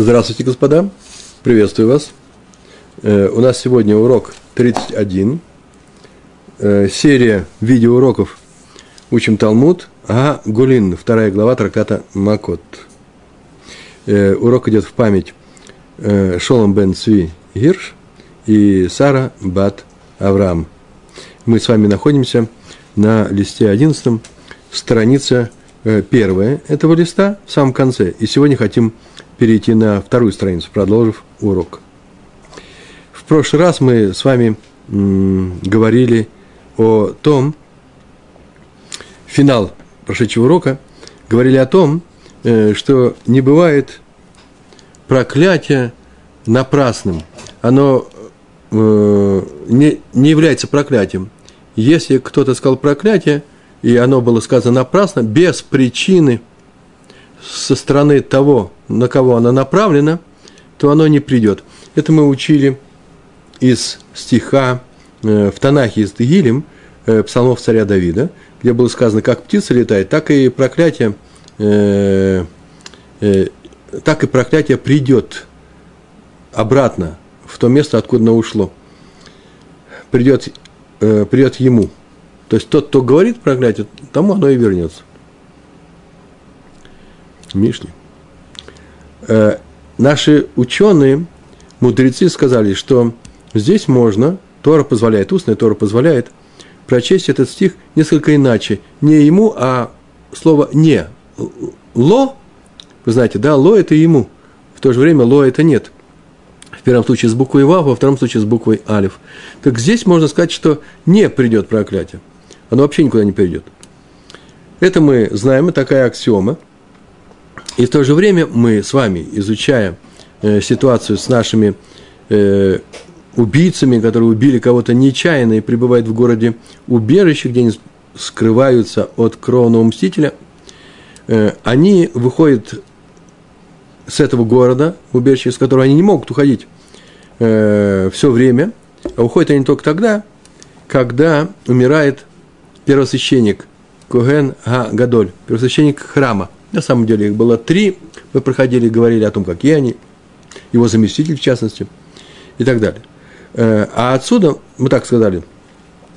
Здравствуйте, господа. Приветствую вас. Э, у нас сегодня урок 31. Э, серия видеоуроков «Учим Талмуд», а Гулин, вторая глава трактата Макот. Э, урок идет в память Шолом бен Цви Гирш и Сара Бат Авраам. Мы с вами находимся на листе 11, страница первая этого листа в самом конце. И сегодня хотим перейти на вторую страницу, продолжив урок. В прошлый раз мы с вами говорили о том, финал прошедшего урока, говорили о том, э, что не бывает проклятия напрасным. Оно э, не, не является проклятием. Если кто-то сказал проклятие, и оно было сказано напрасно, без причины со стороны того, на кого оно направлено, то оно не придет. Это мы учили из стиха э, в Танахе из Тегилем, э, псалмов царя Давида, где было сказано, как птица летает, так и проклятие, э, э, так и проклятие придет обратно в то место, откуда оно ушло. Придет, э, придет ему. То есть тот, кто говорит проклятие, тому оно и вернется. Мишли. Э, наши ученые, мудрецы сказали, что здесь можно, Тора позволяет, устная Тора позволяет, прочесть этот стих несколько иначе. Не ему, а слово «не». «Ло», вы знаете, да, «ло» – это ему. В то же время «ло» – это «нет». В первом случае с буквой «ва», во втором случае с буквой «алиф». Так здесь можно сказать, что не придет проклятие. Оно вообще никуда не придет. Это мы знаем, это такая аксиома – и в то же время мы с вами, изучая э, ситуацию с нашими э, убийцами, которые убили кого-то нечаянно и пребывают в городе убежище, где они скрываются от кровного мстителя, э, они выходят с этого города, убежища, с которого они не могут уходить э, все время, а уходят они только тогда, когда умирает первосвященник Коген Га Гадоль, первосвященник храма – на самом деле их было три. Мы проходили, говорили о том, какие они, его заместитель в частности, и так далее. Э, а отсюда, мы так сказали,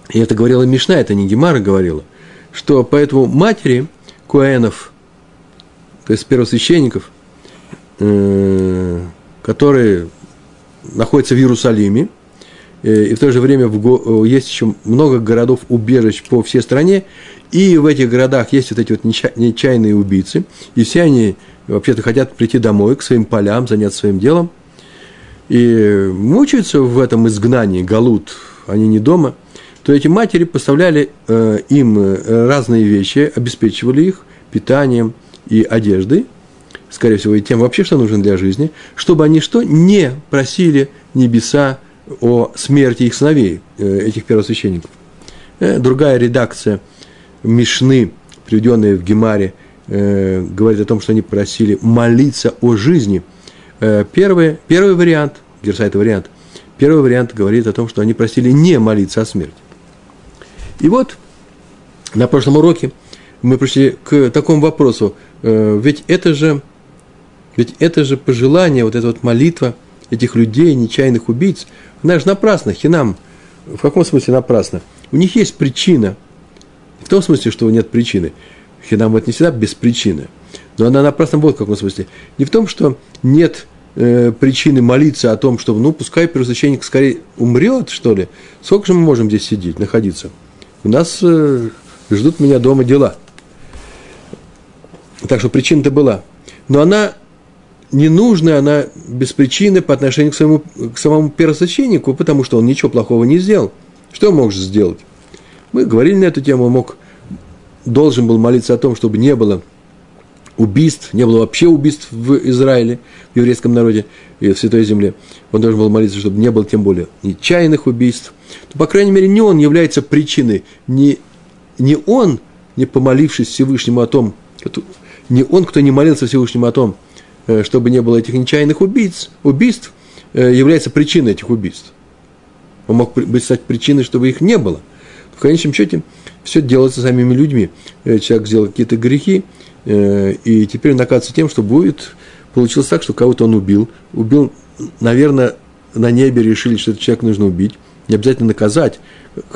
и это говорила Мишна, это не Гемара говорила, что поэтому матери Куэнов, то есть первосвященников, э, которые находятся в Иерусалиме, и в то же время в, есть еще много городов убежищ по всей стране, и в этих городах есть вот эти вот нечаянные убийцы, и все они вообще-то хотят прийти домой, к своим полям, заняться своим делом, и мучаются в этом изгнании, галут, они не дома, то эти матери поставляли э, им э, разные вещи, обеспечивали их питанием и одеждой, скорее всего, и тем вообще, что нужно для жизни, чтобы они что? Не просили небеса о смерти их сыновей, э, этих первосвященников. Э, другая редакция – Мишны, приведенные в Гемаре, э, говорит о том, что они просили молиться о жизни. Первый, первый вариант, Герса это вариант, первый вариант говорит о том, что они просили не молиться о смерти. И вот на прошлом уроке мы пришли к такому вопросу, ведь это же, ведь это же пожелание, вот эта вот молитва этих людей, нечаянных убийц, она же напрасно, хинам. В каком смысле напрасно? У них есть причина – в том смысле, что нет причины. Хинам это не всегда без причины. Но она напрасно будет в каком смысле. Не в том, что нет э, причины молиться о том, что, ну, пускай первосвященник скорее умрет, что ли. Сколько же мы можем здесь сидеть, находиться? У нас э, ждут меня дома дела. Так что причина-то была. Но она ненужная, она без причины по отношению к, своему, к самому первосвященнику, потому что он ничего плохого не сделал. Что он мог сделать? Мы говорили на эту тему, мог, должен был молиться о том, чтобы не было убийств, не было вообще убийств в Израиле, в еврейском народе и в Святой Земле. Он должен был молиться, чтобы не было тем более нечаянных убийств. Но, по крайней мере, не он является причиной, не, не он, не помолившись Всевышнему о том, не он, кто не молился Всевышнему о том, чтобы не было этих нечаянных убийц, убийств, э, является причиной этих убийств. Он мог быть стать причиной, чтобы их не было – в конечном счете все делается самими людьми. Э, человек сделал какие-то грехи, э, и теперь он оказывается тем, что будет получилось так, что кого-то он убил. Убил, наверное, на небе решили, что этот человек нужно убить. Не обязательно наказать.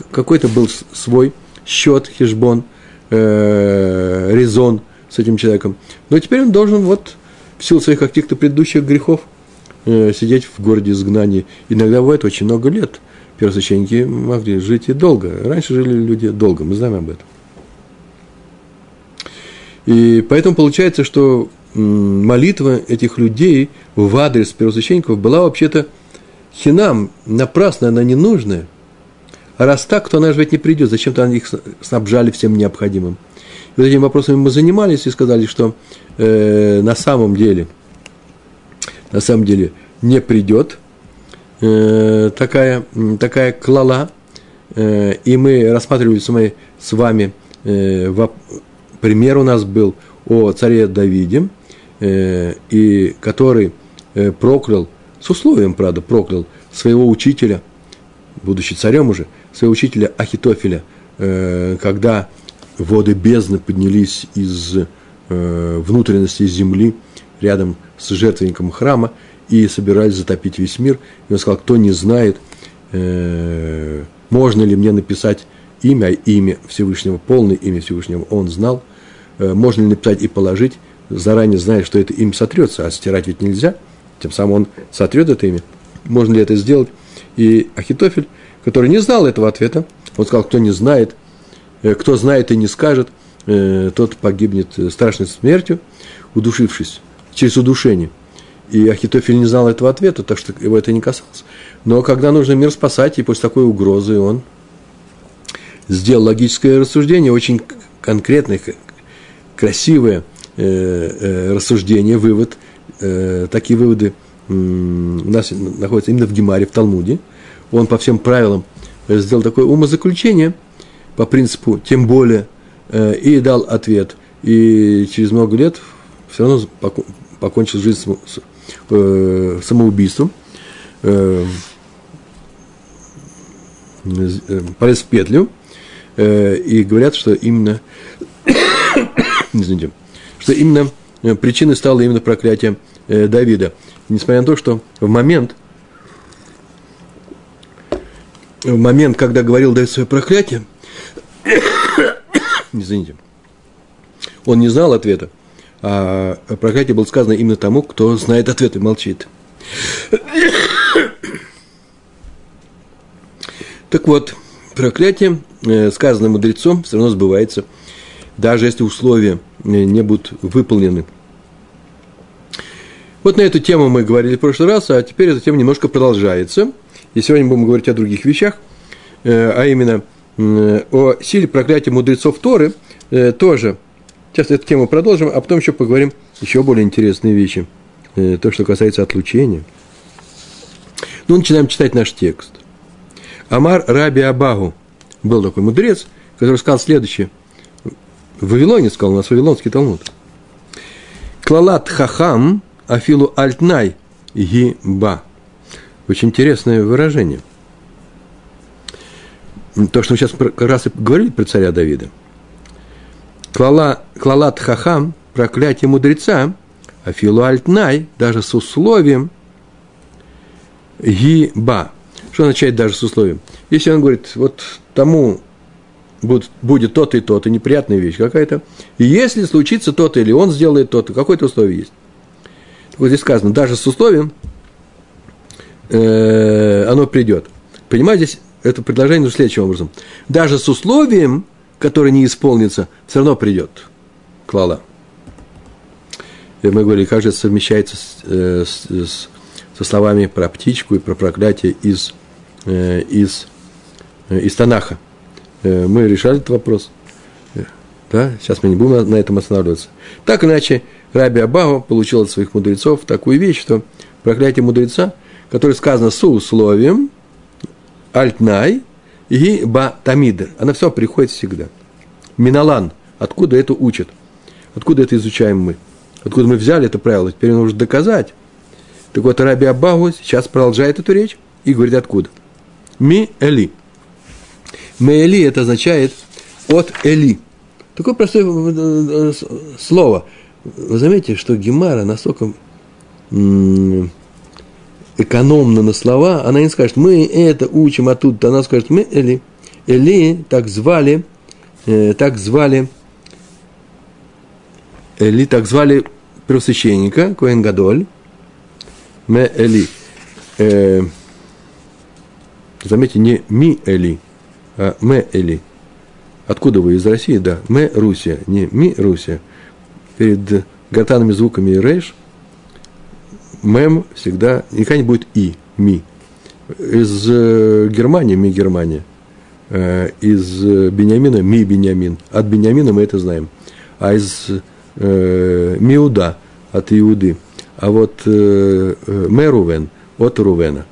Какой-то был свой счет, хижбон, э, резон с этим человеком. Но теперь он должен вот в силу своих каких-то предыдущих грехов э, сидеть в городе изгнании. Иногда бывает очень много лет. Первосвященники могли жить и долго. Раньше жили люди долго, мы знаем об этом. И поэтому получается, что молитва этих людей в адрес первосвященников была вообще-то хинам, напрасно она ненужная. Раз так, то она же ведь не придет. Зачем-то они их снабжали всем необходимым. И вот этим вопросами мы занимались и сказали, что э, на самом деле, на самом деле не придет э, такая, такая клала. Э, и мы рассматривали с вами, с вами э, пример у нас был о царе Давиде, э, и который э, проклял, с условием, правда, проклял своего учителя, будучи царем уже, своего учителя Ахитофеля, э, когда воды бездны поднялись из э, внутренности земли рядом с жертвенником храма и собирались затопить весь мир. И он сказал, кто не знает, э, можно ли мне написать имя, имя Всевышнего, полное имя Всевышнего, он знал – можно ли написать и положить, заранее зная, что это им сотрется, а стирать ведь нельзя, тем самым он сотрет это имя. Можно ли это сделать? И Ахитофель, который не знал этого ответа, он сказал, кто не знает, э, кто знает и не скажет, э, тот погибнет страшной смертью, удушившись, через удушение. И Ахитофель не знал этого ответа, так что его это не касалось. Но когда нужно мир спасать, и после такой угрозы он сделал логическое рассуждение, очень конкретное, красивое э, рассуждение, вывод. Такие выводы у нас находятся именно в Гемаре, в Талмуде. Он по всем правилам сделал такое умозаключение по принципу «тем более» э, и дал ответ. И через много лет все равно покончил жизнь э, самоубийством. Э, э, полез в петлю, э, и говорят, что именно извините, что именно э, причиной стало именно проклятие э, Давида. Несмотря на то, что в момент, в момент, когда говорил Давид свое проклятие, извините, он не знал ответа, а проклятие было сказано именно тому, кто знает ответ и молчит. Так вот, проклятие, э, сказанное мудрецом, все равно сбывается – даже если условия э, не будут выполнены. Вот на эту тему мы говорили в прошлый раз, а теперь эта тема немножко продолжается. И сегодня будем говорить о других вещах, э, а именно э, о силе проклятия мудрецов Торы тоже. Сейчас эту тему продолжим, а потом еще поговорим еще более интересные вещи. То, что касается отлучения. Ну, начинаем читать наш текст. Амар Раби Абагу был такой мудрец, который сказал следующее – в Вавилоне сказал, у нас Вавилонский Талмуд. Клалат хахам афилу альтнай гиба. Очень интересное выражение. То, что мы сейчас как раз и говорили про царя Давида. Клала, клалат хахам, проклятие мудреца, афилу альтнай, даже с условием гиба. Что означает даже с условием? Если он говорит, вот тому будет, будет то-то и то-то, неприятная вещь какая-то. И если случится то-то, или он сделает то-то, какое-то условие есть. Вот здесь сказано, даже с условием э, оно придет. Понимаете, здесь это предложение следующим образом. Даже с условием, которое не исполнится, все равно придет клала. И мы говорили, как же это совмещается с, э, с, с, со словами про птичку и про проклятие из, э, из, из Танаха. Мы решали этот вопрос. Да? Сейчас мы не будем на этом останавливаться. Так иначе, Раби Абава получил от своих мудрецов такую вещь, что проклятие мудреца, которое сказано с условием, альтнай и ба тамид. Она все приходит всегда. Миналан. Откуда это учат? Откуда это изучаем мы? Откуда мы взяли это правило? Теперь нужно доказать. Так вот, Раби Абагу сейчас продолжает эту речь и говорит откуда. Ми эли. Меэли это означает от Эли. Такое простое э, э, слово. Вы заметите, что Гемара настолько экономно на слова, она не скажет, мы это учим, а тут она скажет, мы Эли. Эли так звали, э, так звали, Эли так звали первосвященника, Коэн Гадоль, Ме Эли. Э, заметьте, не Ми Эли, а Ме Эли. Откуда вы из России? Да, Ме Русия, не Ми Русия. Перед гортанными звуками рейш – мем всегда, никогда не будет и, ми. Из э, Германии ми Германия. Э, из Бениамина ми Бениамин. От Бениамина мы это знаем. А из э, Миуда от Иуды. А вот э, э Мерувен от Рувена.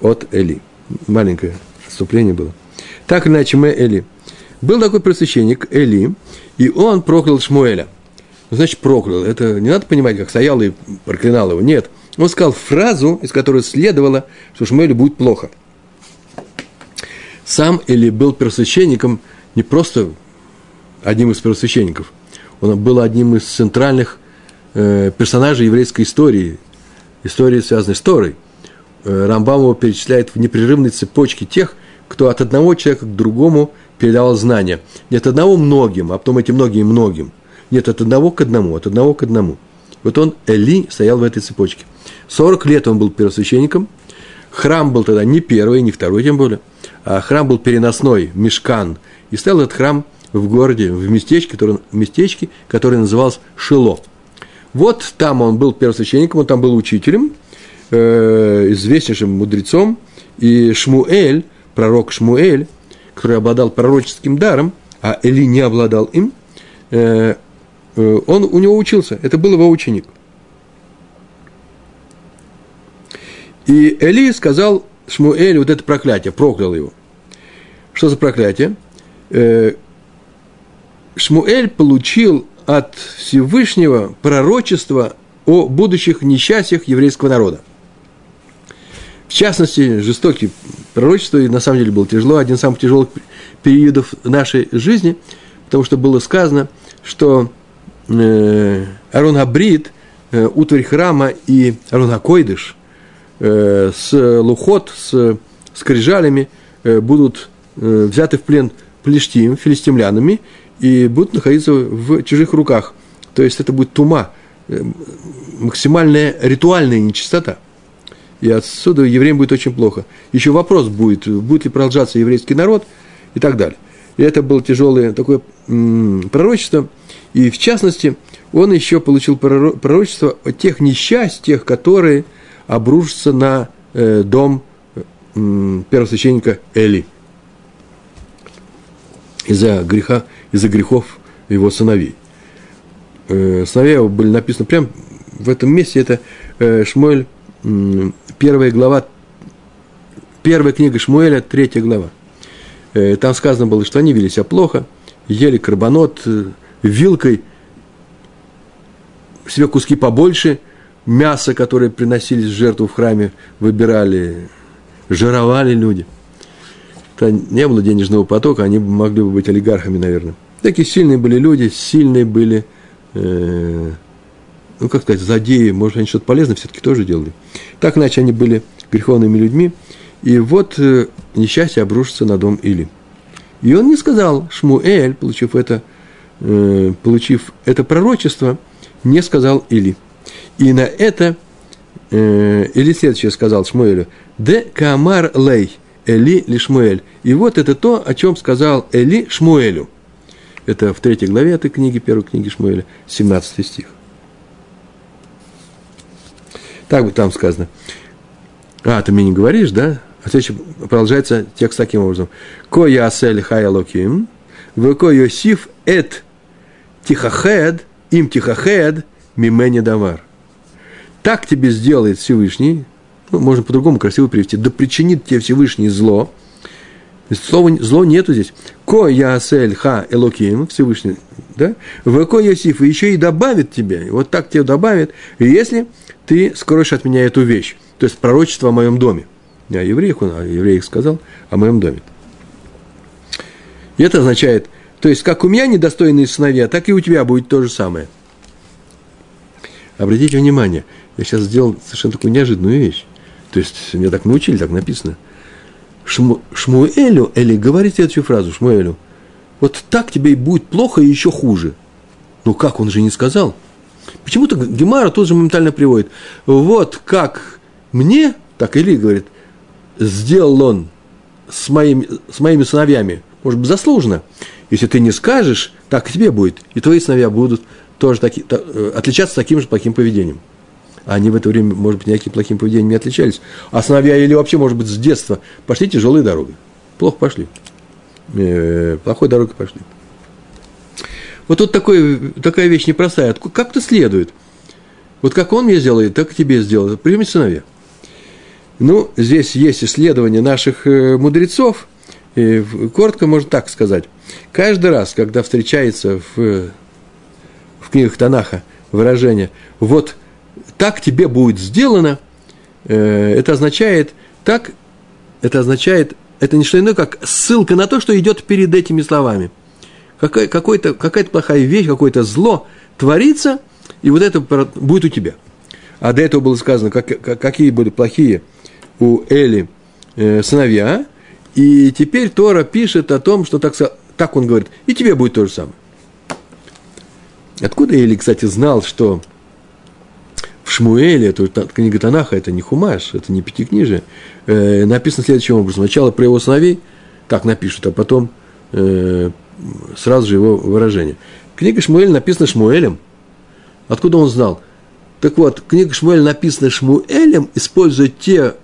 От Эли. Маленькое отступление было. Так или иначе, мы Эли. Был такой просвященник Эли, и он проклял Шмуэля. Значит, проклял. Это не надо понимать, как стоял и проклинал его. Нет. Он сказал фразу, из которой следовало, что Шмуэлю будет плохо. Сам Или был первосвященником не просто одним из первосвященников, он был одним из центральных э, персонажей еврейской истории, истории, связанной с Торой. Э, Рамбам его перечисляет в непрерывной цепочке тех, кто от одного человека к другому передавал знания. Не от одного многим, а потом эти многие многим. Нет, от одного к одному, от одного к одному. Вот он, Эли, стоял в этой цепочке. 40 лет он был первосвященником. Храм был тогда не первый, не второй тем более, а храм был переносной, мешкан. И стоял этот храм в городе, в местечке, который, местечке, которое называлось Шило. Вот там он был первосвященником, он там был учителем, э, известнейшим мудрецом, и Шмуэль, пророк Шмуэль, который обладал пророческим даром, а Эли не обладал им, э, э, он у него учился, это был его ученик – И Эли сказал Шмуэль вот это проклятие, проклял его. Что за проклятие? Э, Шмуэль получил от Всевышнего пророчество о будущих несчастьях еврейского народа. В частности, жестокие пророчества, и на самом деле было тяжело, один из самых тяжелых периодов нашей жизни, потому что было сказано, что э, Арон Абрид, э, утварь храма и Арон Акойдыш – Э, с лухот, с скрижалями э, будут э, взяты в плен плештим, филистимлянами, и будут находиться в чужих руках. То есть это будет тума, максимальная ритуальная нечистота. И отсюда евреям будет очень плохо. Еще вопрос будет, будет ли продолжаться еврейский народ и так далее. И это было тяжелое такое пророчество. И в частности, он еще получил пророчество о тех несчастьях, которые – обрушится на э, дом э, первосвященника Эли из-за греха, из-за грехов его сыновей. Э, сыновья его были написаны прямо в этом месте, это Шмуэль, первая глава, первая книга Шмуэля, третья глава. Там сказано было, что они вели себя плохо, ели карбонот, вилкой себе куски побольше – мясо, которое приносились в жертву в храме, выбирали, жировали люди. Это не было денежного потока, они могли бы быть олигархами, наверное. Такие сильные были люди, сильные были, э, ну, как сказать, злодеи, может, они что-то полезное все-таки тоже делали. Так иначе они были греховными людьми. И вот э, несчастье обрушится на дом Или. И он не сказал, Шмуэль, получив это, э, получив это пророчество, не сказал Или. И на это э, Или следующее сказал Шмуэлю, «Де камар лей, Эли ли Шмуэль». И вот это то, о чем сказал Эли Шмуэлю. Это в третьей главе этой книги, первой книги Шмуэля, 17 стих. Так бы там сказано. А, ты мне не говоришь, да? А следующий продолжается текст таким образом. Ко ясель хаялоким, в ко йосиф эт тихахед, им тихахед, мимени давар так тебе сделает Всевышний, ну, можно по-другому красиво привести, да причинит тебе Всевышний зло. Слова, зло нету здесь. Ко ясель ха элоким, Всевышний, да? В ко Йосиф, и еще и добавит тебе, вот так тебе добавит, если ты скроешь от меня эту вещь, то есть пророчество о моем доме. Не о евреях он, о евреях сказал, о моем доме. И это означает, то есть, как у меня недостойные сыновья, так и у тебя будет то же самое – обратите внимание, я сейчас сделал совершенно такую неожиданную вещь. То есть, меня так научили, так написано. Шму, Шмуэлю, Эли, говорит следующую фразу, Шмуэлю, вот так тебе и будет плохо и еще хуже. Ну как, он же не сказал. Почему-то Гемара тоже моментально приводит. Вот как мне, так Или говорит, сделал он с моими, с моими сыновьями, может быть, заслуженно. Если ты не скажешь, так и тебе будет. И твои сыновья будут тоже таки, та, э, отличаться таким же плохим поведением. Они в это время, может быть, никаким плохим поведением не отличались. А сыновья или вообще, может быть, с детства пошли тяжелые дороги. Плохо пошли. Э, плохой дорогой пошли. Вот тут такой, такая вещь непростая. Как-то следует. Вот как он мне сделает, так и тебе сделает. Прими сыновья. Ну, здесь есть исследование наших э, мудрецов. И коротко можно так сказать. Каждый раз, когда встречается в, в книгах Танаха выражение «вот так тебе будет сделано», э, это означает так, это означает, это не что иное, как ссылка на то, что идет перед этими словами. Какая, какой-то, какая-то плохая вещь, какое-то зло творится, и вот это будет у тебя. А до этого было сказано, как, какие были плохие у Эли э, сыновья, и теперь Тора пишет о том, что так, так он говорит, и тебе будет то же самое. Откуда Эли, кстати, знал, что в Шмуэле, это книга Танаха, это не Хумаш, это не Пятикнижие, э, написано следующим образом. Сначала про его сыновей, так напишут, а потом э, сразу же его выражение. Книга Шмуэль написана Шмуэлем. Откуда он знал? Так вот, книга Шмуэль написана Шмуэлем, используя те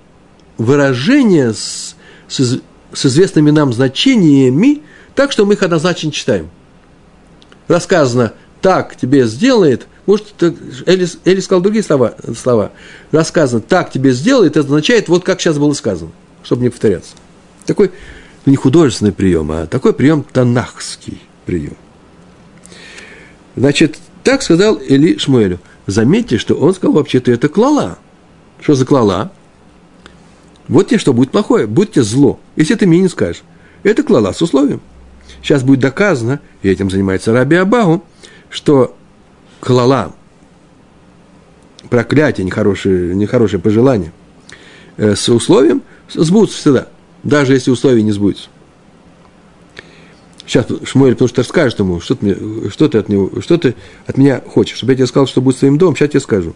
выражения с, с, с известными нам значениями, так что мы их однозначно читаем. Рассказано, так тебе сделает, может, Эли, Эли сказал другие слова, слова. Рассказано, так тебе сделает, это означает, вот как сейчас было сказано, чтобы не повторяться. Такой ну, не художественный прием, а такой прием танахский прием. Значит, так сказал Эли Шмуэлю. Заметьте, что он сказал вообще-то это клала. Что за клала? Вот тебе что будет плохое, будет тебе зло, если ты мне не скажешь. Это клала с условием. Сейчас будет доказано, и этим занимается Раби Абагу, что клала, проклятие, нехорошее, нехорошее пожелание, э, с условием сбудутся всегда, даже если условия не сбудутся. Сейчас Шмуэль, потому что расскажет ему, что ты, что ты от него, что ты от меня хочешь, чтобы я тебе сказал, что будет своим домом, сейчас я тебе скажу.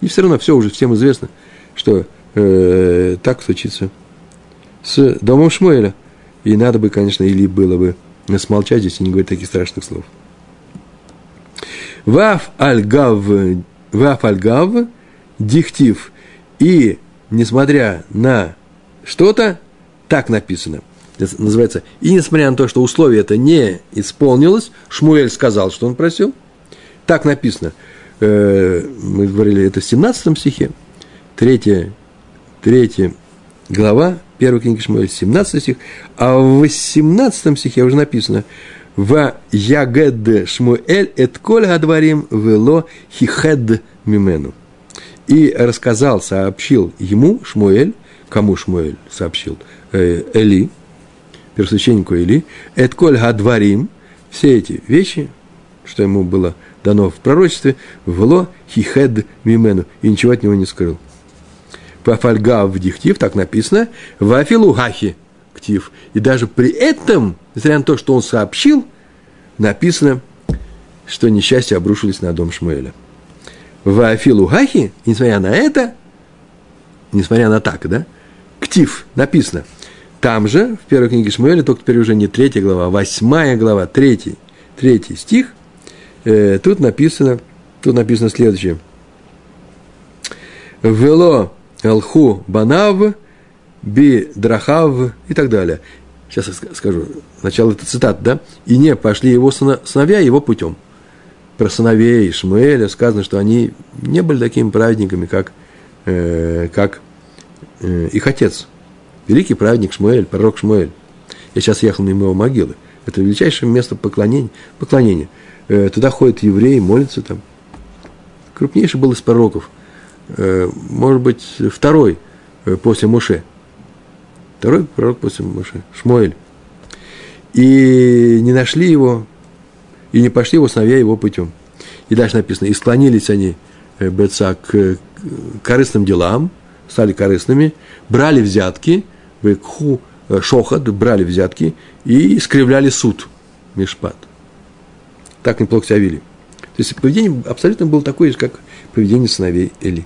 И все равно все уже всем известно, что э, так случится с домом Шмуэля. И надо бы, конечно, или было бы смолчать здесь и не говорить таких страшных слов. Ваф альгав, ваф альгав, дихтив. И, несмотря на что-то, так написано. Это называется, и несмотря на то, что условие это не исполнилось, Шмуэль сказал, что он просил, так написано. Э, мы говорили, это в 17 стихе, 3 3 глава, первой книги Шмуэля, 17 стих, а в 18 стихе уже написано «В ягед Шмуэль эт коль гадварим вело хихед мимену». И рассказал, сообщил ему Шмуэль, кому Шмуэль сообщил, э, Эли, первосвященнику Эли, эт коль гадварим, все эти вещи, что ему было дано в пророчестве, вело хихед мимену, и ничего от него не скрыл. Пафальга в дихтив, так написано, вафилу гахи ктив. И даже при этом, несмотря на то, что он сообщил, написано, что несчастья обрушились на дом Шмуэля. Вафилу гахи, несмотря на это, несмотря на так, да, ктив, написано. Там же, в первой книге Шмуэля, только теперь уже не третья глава, а восьмая глава, третий, третий стих, э, тут написано, тут написано следующее. Вело Элху Банав, Би Драхав и так далее. Сейчас я скажу. Сначала это цитат, да? И не пошли его сыновья его путем. Про сыновей Шмуэля сказано, что они не были такими праведниками, как, э, как э, их отец. Великий праведник Шмуэль, пророк Шмуэль. Я сейчас ехал мимо его могилы. Это величайшее место поклонения. поклонения. Э, туда ходят евреи, молятся там. Крупнейший был из пророков – Э, может быть, второй э, после Муше. Второй пророк после Муше, Шмуэль. И не нашли его, и не пошли его сыновья его путем. И дальше написано, и склонились они БЦА к корыстным делам, стали корыстными, брали взятки, кху шохат, брали взятки и искривляли суд, мишпат. Так неплохо себя вели. То есть поведение абсолютно было такое же, как поведение сыновей Эли.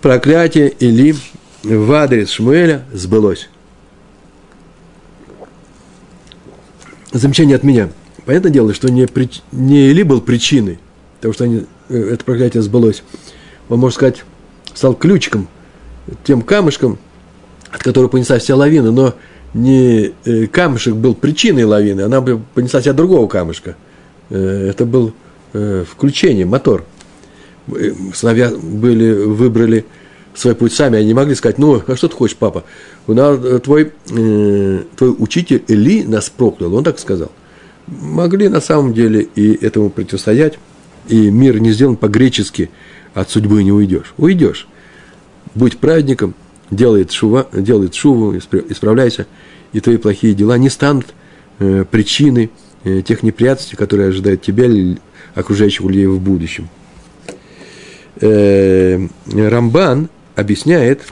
Проклятие Эли в адрес Шмуэля сбылось. Замечание от меня. Понятное дело, что не, при, не Эли был причиной того, что они, э, это проклятие сбылось. Он, можно сказать, стал ключиком, тем камушком, от которого понесла вся лавина, но не э, камушек был причиной лавины, она бы понесла себя другого камушка. Э, это был включение, мотор. Сыновья были, выбрали свой путь сами, они не могли сказать, ну, а что ты хочешь, папа? У нас, твой, твой учитель Эли нас проклял, он так сказал. Могли на самом деле и этому противостоять, и мир не сделан по-гречески, от судьбы не уйдешь. Уйдешь. Будь праведником, делай шува, делай шуву, исправляйся, и твои плохие дела не станут э, причиной э, тех неприятностей, которые ожидают тебя или окружающих людей в будущем. Э, Рамбан объясняет,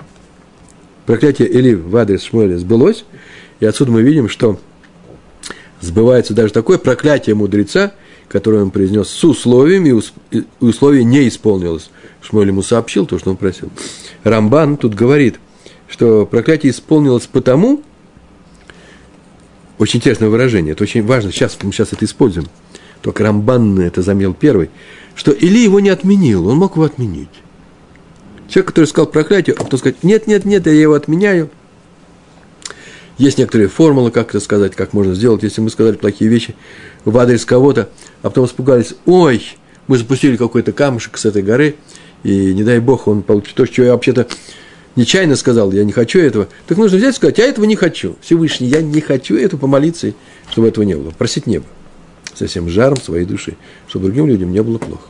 проклятие Эли в адрес Шмуэля сбылось, и отсюда мы видим, что сбывается даже такое проклятие мудреца, которое он произнес с условиями, и условие не исполнилось. Шмуэль ему сообщил то, что он просил. Рамбан тут говорит, что проклятие исполнилось потому, очень интересное выражение, это очень важно, сейчас мы сейчас это используем, только Рамбан это замел первый, что Или его не отменил, он мог его отменить. Человек, который сказал проклятие, а потом сказать, нет, нет, нет, я его отменяю – есть некоторые формулы, как это сказать, как можно сделать, если мы сказали плохие вещи в адрес кого-то, а потом испугались, ой, мы запустили какой-то камушек с этой горы, и не дай бог он получит то, что я вообще-то нечаянно сказал, я не хочу этого. Так нужно взять и сказать, я этого не хочу. Всевышний, я не хочу этого помолиться, чтобы этого не было. Просить небо со всем жаром своей души, чтобы другим людям не было плохо.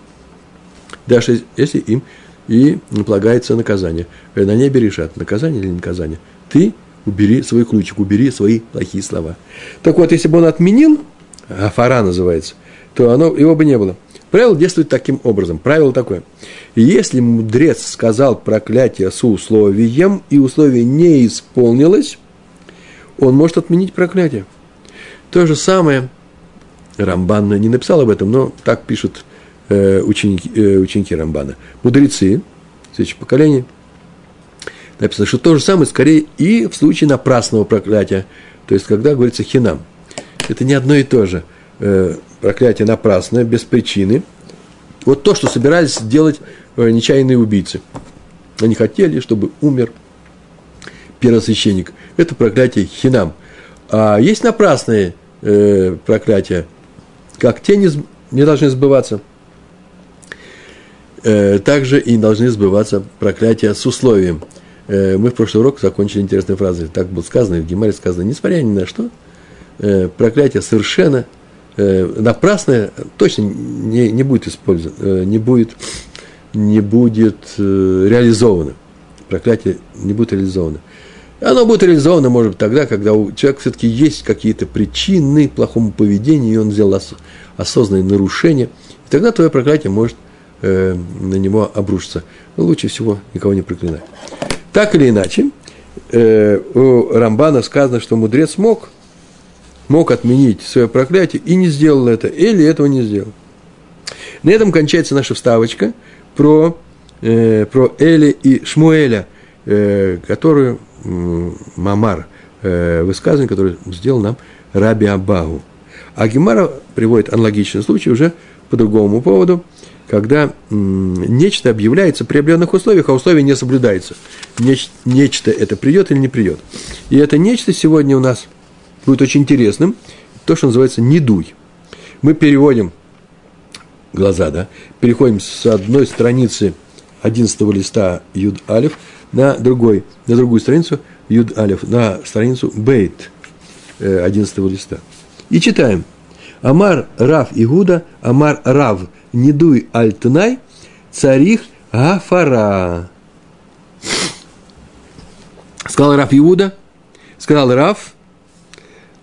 Даже если им и полагается наказание. На небе решат, наказание или наказание. Ты убери свой ключик, убери свои плохие слова. Так вот, если бы он отменил, афара называется, то оно, его бы не было. Правило действует таким образом. Правило такое. Если мудрец сказал проклятие с условием, и условие не исполнилось, он может отменить проклятие. То же самое, Рамбан не написал об этом, но так пишут э, ученики, э, ученики Рамбана. Мудрецы, следующее поколение – написано, что то же самое скорее и в случае напрасного проклятия, то есть когда говорится хинам. Это не одно и то же. Э, проклятие напрасное, без причины. Вот то, что собирались сделать э, нечаянные убийцы. Они хотели, чтобы умер первосвященник. Это проклятие хинам. А есть напрасные проклятия, как те не должны сбываться – также и должны сбываться проклятия с условием. Э, мы в прошлый урок закончили интересной фразой. Так было сказано, и в Гемаре сказано, несмотря ни на что, э, проклятие совершенно э, напрасное точно не, не будет использовано, не будет, не будет реализовано. Проклятие не будет реализовано. Оно будет реализовано, может быть, тогда, когда у человека все-таки есть какие-то причины плохому поведению, и он сделал ос- осознанное нарушение. И тогда твое проклятие может э, на него обрушиться. Но лучше всего никого не проклинать. Так или иначе, э, у Рамбана сказано, что мудрец мог, мог отменить свое проклятие и не сделал это, или этого не сделал. На этом кончается наша вставочка про, э, про Эли и Шмуэля, э, которую э, Мамар, э, высказывание, которое сделал нам Раби Абагу. А Гемара приводит аналогичный случай уже по другому поводу – когда нечто объявляется при определенных условиях, а условия не соблюдаются. Неч, нечто это придет или не придет. И это нечто сегодня у нас будет очень интересным, то, что называется «недуй». Мы переводим глаза, да, переходим с одной страницы 11 листа Юд Алиф на, другой, на другую страницу Юд Алиф, на страницу Бейт 11 э, листа. И читаем. Амар Рав Игуда, Амар Рав – недуй альтнай, царих гафара. Сказал Раф Иуда, сказал Раф,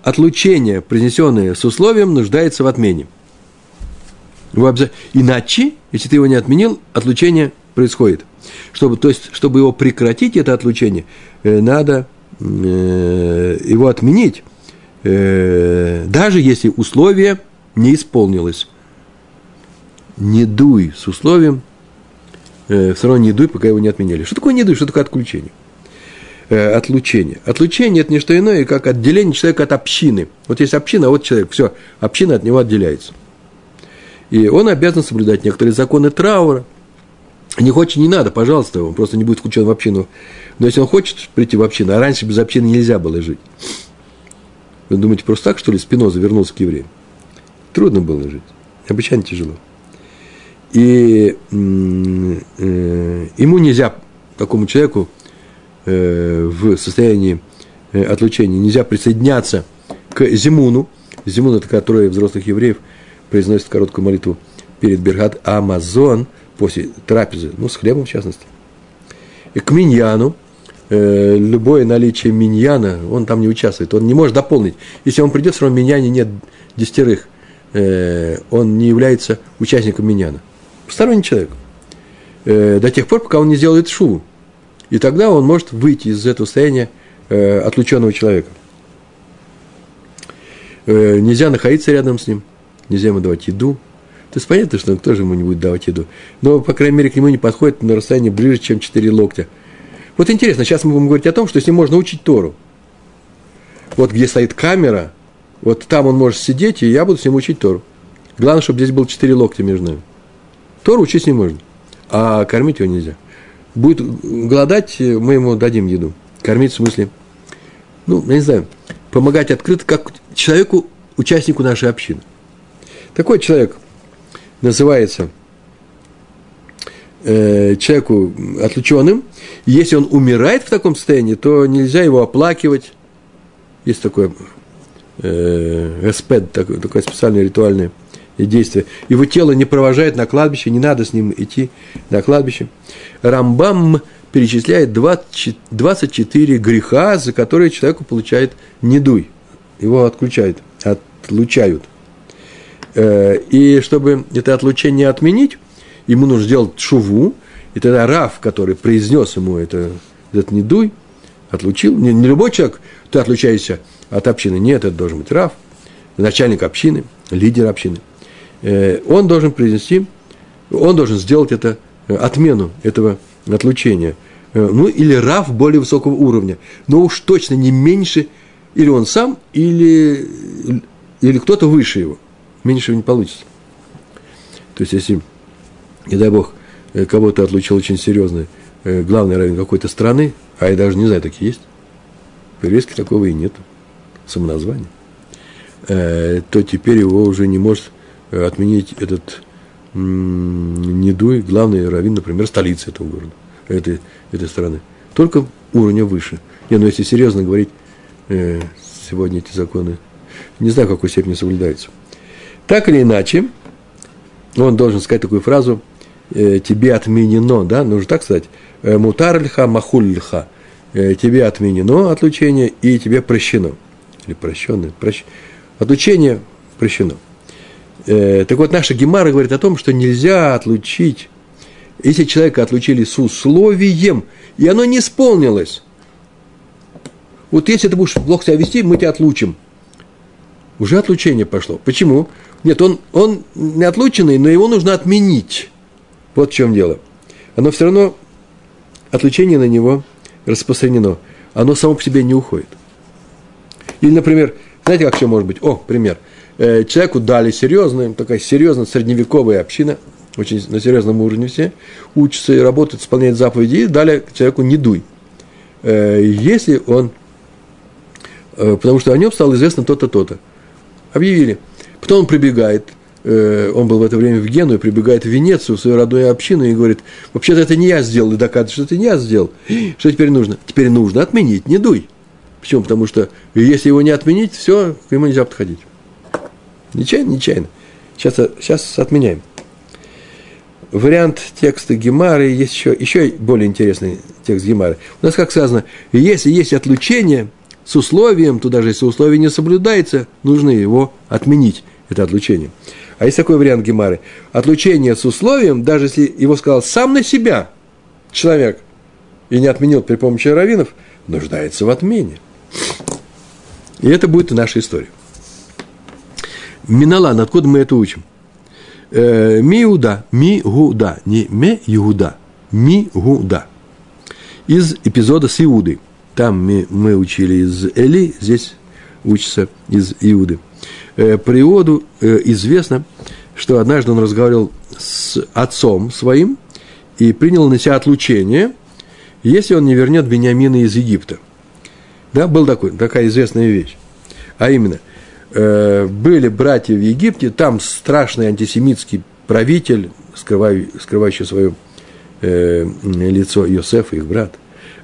отлучение, произнесенное с условием, нуждается в отмене. Иначе, если ты его не отменил, отлучение происходит. Чтобы, то есть, чтобы его прекратить, это отлучение, э, надо э, его отменить, э, даже если условие не исполнилось. Не дуй с условием, все равно не дуй, пока его не отменили. Что такое не дуй, что такое отключение? отлучение. Отлучение – это не что иное, как отделение человека от общины. Вот есть община, а вот человек, все, община от него отделяется. И он обязан соблюдать некоторые законы траура. Не хочет, не надо, пожалуйста, он просто не будет включен в общину. Но если он хочет прийти в общину, а раньше без общины нельзя было жить. Вы думаете, просто так, что ли, Спиноза вернулся к евреям? Трудно было жить. Обычайно тяжело. И э, ему нельзя, такому человеку, э, в состоянии э, отлучения, нельзя присоединяться к Зимуну. Зимун – это который взрослых евреев – произносит короткую молитву перед Берхат Амазон, после трапезы, ну, с хлебом в частности. И к миньяну, э, любое наличие миньяна, он там не участвует, он не может дополнить. Если он придет, все равно миньяне нет десятерых, э, он не является участником миньяна. Посторонний человек. Э, до тех пор, пока он не сделает шуву. И тогда он может выйти из этого состояния э, отлученного человека. Э, нельзя находиться рядом с ним – нельзя ему давать еду. То есть понятно, что он тоже ему не будет давать еду. Но, по крайней мере, к нему не подходит на расстоянии ближе, чем 4 локтя. Вот интересно, сейчас мы будем говорить о том, что с ним можно учить Тору. Вот где стоит камера, вот там он может сидеть, и я буду с ним учить Тору. Главное, чтобы здесь было 4 локтя между нами. Тору учить не можно, а кормить его нельзя. Будет голодать, мы ему дадим еду. Кормить в смысле, ну, я не знаю, помогать открыто, как человеку, участнику нашей общины. Такой человек называется э, человеку отлученным. Если он умирает в таком состоянии, то нельзя его оплакивать. Есть такое э, эспед, такое, такое специальное ритуальное действие. Его тело не провожает на кладбище, не надо с ним идти на кладбище. Рамбам перечисляет 20, 24 греха, за которые человеку получает недуй. Его отключают, отлучают – Э, и чтобы это отлучение отменить, ему нужно сделать шуву, и тогда Раф, который произнес ему это, этот недуй, отлучил, не, не любой человек, ты отлучаешься от общины, нет, это должен быть Раф, начальник общины, лидер общины. Э, он должен произнести, он должен сделать это, э, отмену этого отлучения. Ну, или Раф более высокого уровня, но уж точно не меньше, или он сам, или, или кто-то выше его – меньше не получится. То есть, если, не дай бог, э, кого-то отлучил очень серьезно э, главный равен какой-то страны, а я даже не знаю, такие есть, в еврейске такого и нет, самоназвания, э, то теперь его уже не может отменить этот недуй, главный раввин, например, столицы этого города, этой, этой страны. Только уровня выше. Не, ну если серьезно говорить, сегодня эти законы, не знаю, в какой степени соблюдаются. Так или иначе, он должен сказать такую фразу, «Э, тебе отменено, да, нужно так сказать, «Э, мутар льха, махуль льха, «Э, тебе отменено отлучение и тебе прощено. Или прощенное, прощ... отлучение прощено. Так вот, наша Гемара говорит о том, что нельзя отлучить, если человека отлучили с условием, и оно не исполнилось. Вот если ты будешь плохо себя вести, мы тебя отлучим. Уже отлучение пошло. Почему? Нет, он, он не отлученный, но его нужно отменить. Вот в чем дело. Оно все равно, отлучение на него распространено. Оно само по себе не уходит. Или, например, знаете, как все может быть? О, пример. Э, человеку дали серьезную, такая серьезная средневековая община, очень на серьезном уровне все, учатся и работают, исполняют заповеди, и дали человеку не дуй. Э, если он, э, потому что о нем стало известно то-то, то-то. Объявили – Потом он прибегает, он был в это время в Гену, прибегает в Венецию, в свою родную общину, и говорит, вообще-то это не я сделал, и доказывает, что это не я сделал. Что теперь нужно? Теперь нужно отменить, не дуй. Почему? Потому что если его не отменить, все, к нему нельзя подходить. Нечаянно, нечаянно. Сейчас, сейчас отменяем. Вариант текста Гемары есть еще, еще более интересный текст Гемары. У нас как сказано, если есть отлучение – с условием, то даже если условие не соблюдается, нужно его отменить, это отлучение. А есть такой вариант Гемары. Отлучение с условием, даже если его сказал сам на себя человек и не отменил при помощи раввинов, нуждается в отмене. И это будет наша история. Миналан, откуда мы это учим? Э, Миуда, Мигуда, не Ме Иуда, Мигуда. Из эпизода с Иудой. Там мы, мы учили из Эли, здесь учится из Иуды. Э, э, известно, что однажды он разговаривал с отцом своим и принял на себя отлучение, если он не вернет Бениамина из Египта. Да, был такой, такая известная вещь. А именно, были братья в Египте, там страшный антисемитский правитель, скрывающий, свое э, лицо Йосеф, их брат,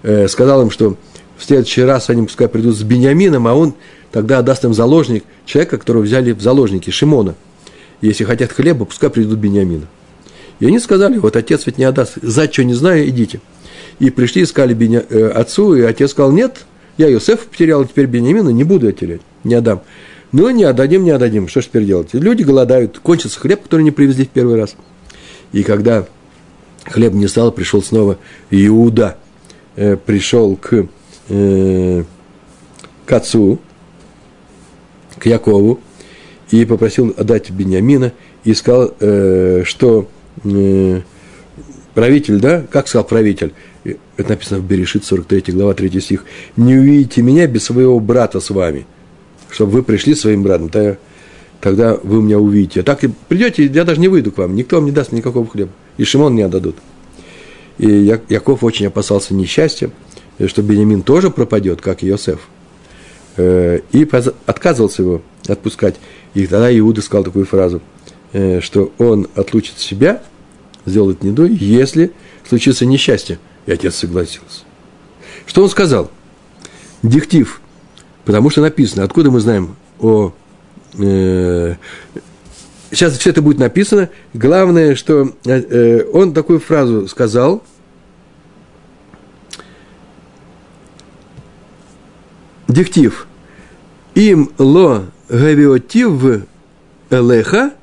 э, сказал им, что в следующий раз они пускай придут с Бениамином, а он тогда отдаст им заложник, человека, которого взяли в заложники, Шимона. Если хотят хлеба, пускай придут Бениамина. И они сказали, вот отец ведь не отдаст, за что не знаю, идите. И пришли, искали Беня, э, отцу, и отец сказал, нет, я Иосифа потерял, теперь Бениамина не буду я терять, не отдам. Ну, не отдадим, не отдадим, что ж теперь делать? Люди голодают, кончится хлеб, который не привезли в первый раз. И когда хлеб не стал, пришел снова Иуда, э, пришел к, э, к отцу, к Якову, и попросил отдать Бениамина, и сказал, э, что э, правитель, да, как сказал правитель, это написано в Берешит, 43 глава, 3 стих, «Не увидите меня без своего брата с вами, чтобы вы пришли своим братом, тогда, тогда вы меня увидите. Так и придете, я даже не выйду к вам, никто вам не даст никакого хлеба, и Шимон не отдадут». И Яков очень опасался несчастья, что Бенемин тоже пропадет, как Иосиф. Э, и отказывался его отпускать. И тогда Иуда сказал такую фразу, э, что он отлучит себя, сделает неду, если случится несчастье. И отец согласился. Что он сказал? Диктив. Потому что написано, откуда мы знаем о... Э, сейчас все это будет написано. Главное, что э, он такую фразу сказал. Диктив. Им ло гавиотив элеха,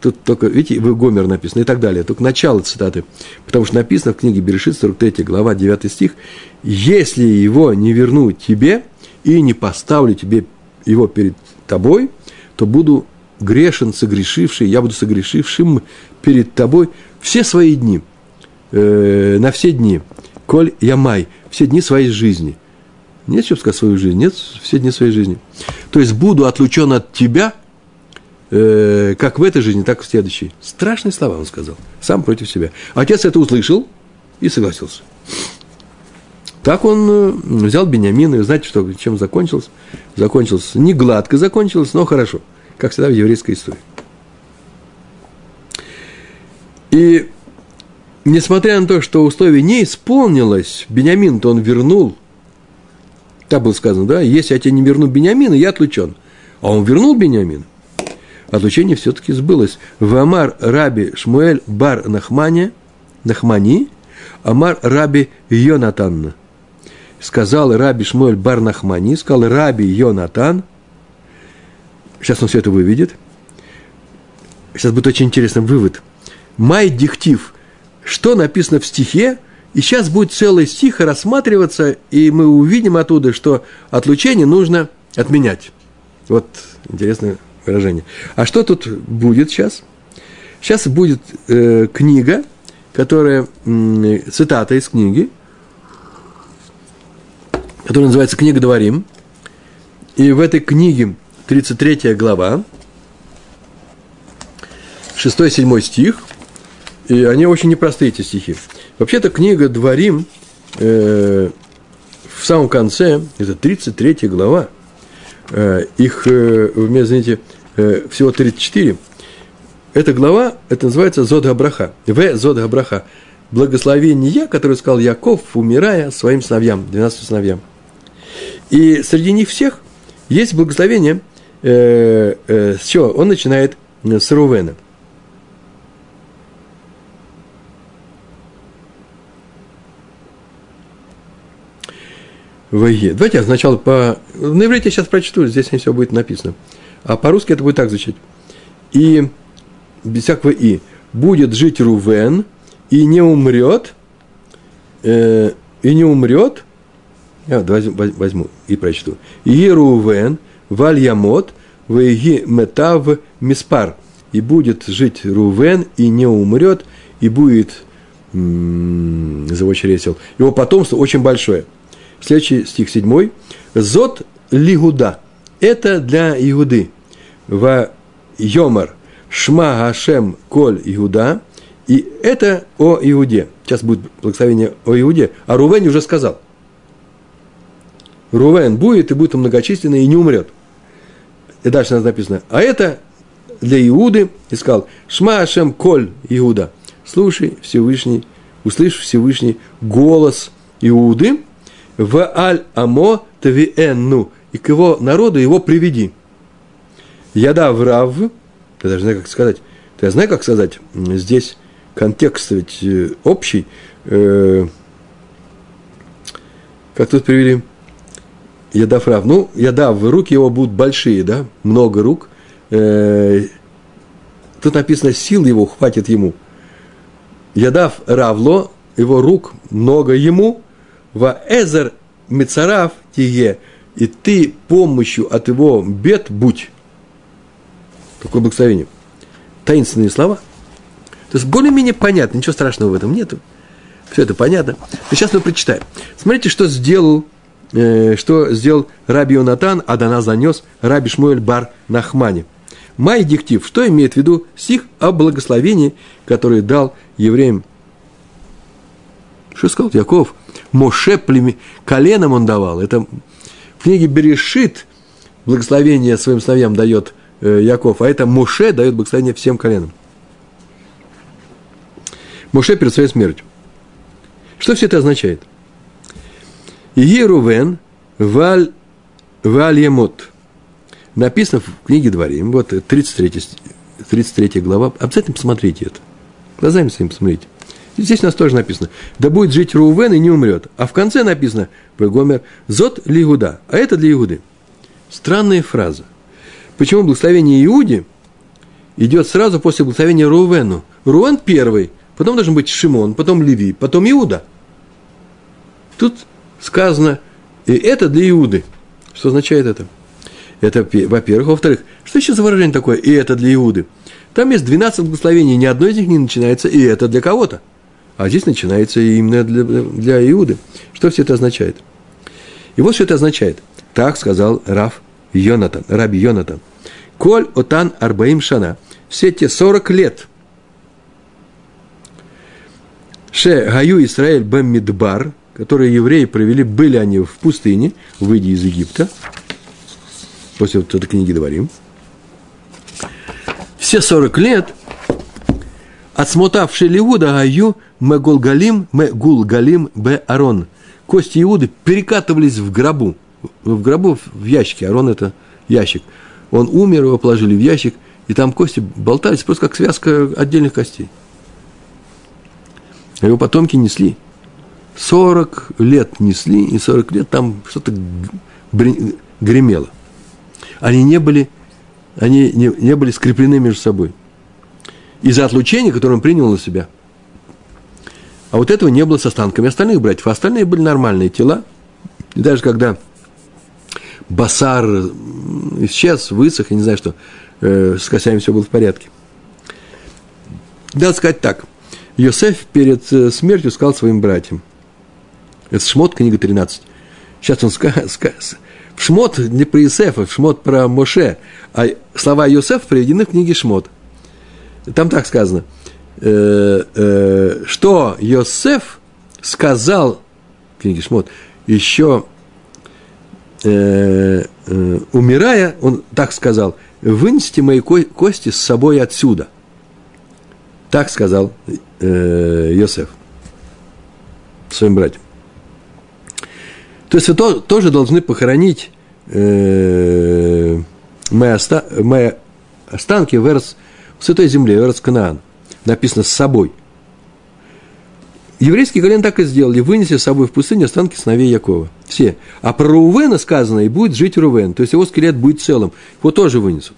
Тут только, видите, в Гомер написано и так далее. Только начало цитаты. Потому что написано в книге Берешит, 43 глава, 9 стих. «Если его не верну тебе и не поставлю тебе его перед тобой, то буду грешен, согрешивший, я буду согрешившим перед тобой все свои дни, э, на все дни, коль я май, все дни своей жизни». Нет, чтобы сказать свою жизнь, нет, все дни своей жизни. То есть буду отлучен от тебя – э, как в этой жизни, так и в следующей. Страшные слова он сказал, сам против себя. Отец это услышал и согласился. Так он э, взял Бениамина, и знаете, что, чем закончилось? Закончилось не гладко закончилось, но хорошо, как всегда в еврейской истории. И несмотря на то, что условие не исполнилось, Бениамин-то он вернул, так было сказано, да, если я тебе не верну Бениамина, я отлучен. А он вернул Бениамина отлучение все-таки сбылось. Амар Раби Шмуэль Бар Нахмани, Нахмани, Амар Раби Йонатан. Сказал Раби Шмуэль Бар Нахмани, сказал Раби Йонатан. Сейчас он все это выведет. Сейчас будет очень интересный вывод. Май диктив. Что написано в стихе, и сейчас будет целый стих рассматриваться, и мы увидим оттуда, что отлучение нужно отменять. Вот интересно выражение. А что тут будет сейчас? Сейчас будет э, книга, которая, э, цитата из книги, которая называется «Книга Дворим». И в этой книге 33 глава, 6-7 стих, и они очень непростые, эти стихи. Вообще-то книга Дворим э, в самом конце, это 33 глава, э, их, э, извините, Э, всего 34. Эта глава, это называется Зод Абраха. В Зод Абраха. Благословение, которое сказал Яков, умирая своим сыновьям, 12 сыновьям. И среди них всех есть благословение, э, э, с чего? Он начинает э, с Рувена. Ваге. Давайте я сначала по... На иврите сейчас прочту, здесь не все будет написано. А по-русски это будет так звучать. и без всякого и, будет жить Рувен и не умрет, э, и не умрет, я возьму, и прочту. И Рувен, Вальямот, Вейги Метав Миспар. И будет жить Рувен, и не умрет, и будет завочересил. Его потомство очень большое. Следующий стих 7. Зот лигуда. Это для Иуды. В Йомар. Шма Гашем Коль Иуда. И это о Иуде. Сейчас будет благословение о Иуде. А Рувен уже сказал. Рувен будет, и будет он многочисленный, и не умрет. И дальше у нас написано. А это для Иуды, и сказал, Шма Ашем Коль Иуда. Слушай Всевышний, услышь Всевышний голос Иуды, в аль амо тавиэнну, и к его народу его приведи. Яда врав, ты даже знаешь, как сказать, ты знаешь, как сказать, здесь контекст ведь э, общий, э, как тут привели, Ядав Рав. Ну, Ядав, руки его будут большие, да, много рук. Э, тут написано, сил его хватит ему. Ядав Равло, его рук много ему. Ва Эзер Мицарав Тие, и ты помощью от его бед будь. Какое благословение. Таинственные слова. То есть более-менее понятно, ничего страшного в этом нету. Все это понятно. Но сейчас мы прочитаем. Смотрите, что сделал Э, что сделал Раби Йонатан, а до нас занес Раби Шмуэль Бар Нахмани. Май диктив, что имеет в виду стих о благословении, который дал евреям. Что сказал Яков? Моше племи, коленом он давал. Это в книге Берешит благословение своим сыновьям дает э, Яков, а это Моше дает благословение всем коленам. Моше перед своей смертью. Что все это означает? – Ерувен Валь, Вальямот. Написано в книге Дворим, вот 33, 33 глава. Обязательно посмотрите это. Глазами своими посмотрите. И здесь у нас тоже написано, да будет жить Рувен и не умрет. А в конце написано, Гомер, Зот Лигуда, а это для Иуды. Странная фраза. Почему благословение Иуде идет сразу после благословения Рувену? Рувен первый, потом должен быть Шимон, потом Леви, потом Иуда. Тут сказано, и это для Иуды. Что означает это? Это, во-первых. Во-вторых, что еще за выражение такое, и это для Иуды? Там есть 12 благословений, ни одно из них не начинается, и это для кого-то. А здесь начинается именно для, для Иуды. Что все это означает? И вот что это означает. Так сказал Раф Йонатан, Раби Йонатан. Коль отан арбаим шана. Все те 40 лет. Ше гаю Исраэль бем мидбар – которые евреи провели, были они в пустыне, выйдя из Египта, после вот этой книги говорим, все 40 лет отсмотавший Иуда Аю Мегулгалим Мегулгалим Б Арон. Кости Иуды перекатывались в гробу. В гробу в ящике. Арон – это ящик. Он умер, его положили в ящик, и там кости болтались просто как связка отдельных костей. Его потомки несли – 40 лет несли, и 40 лет там что-то гремело. Они не были, они не, не были скреплены между собой. Из-за отлучения, которое он принял на себя. А вот этого не было с останками остальных братьев. Остальные были нормальные тела. И даже когда басар исчез, высох, я не знаю что, э, с косями все было в порядке. Надо сказать так. Йосеф перед э, смертью сказал своим братьям – это Шмот, книга 13. Сейчас он скажет, в Шмот не про Иосифа, в Шмот про Моше, а слова Иосиф приведены в книге Шмот. Там так сказано, э, э, что Иосиф сказал, в книге Шмот, еще э, умирая, он так сказал, вынести мои кости с собой отсюда. Так сказал э, Иосиф своим братьям. То есть вы тоже должны похоронить э, мои, оста, мои останки в, Эрс, в Святой Земле, в Эрс Канаан. Написано «с собой». Еврейский колен так и сделали, вынесли с собой в пустыню останки сыновей Якова. Все. А про Рувена сказано, и будет жить Рувен. То есть его скелет будет целым. Его тоже вынесут.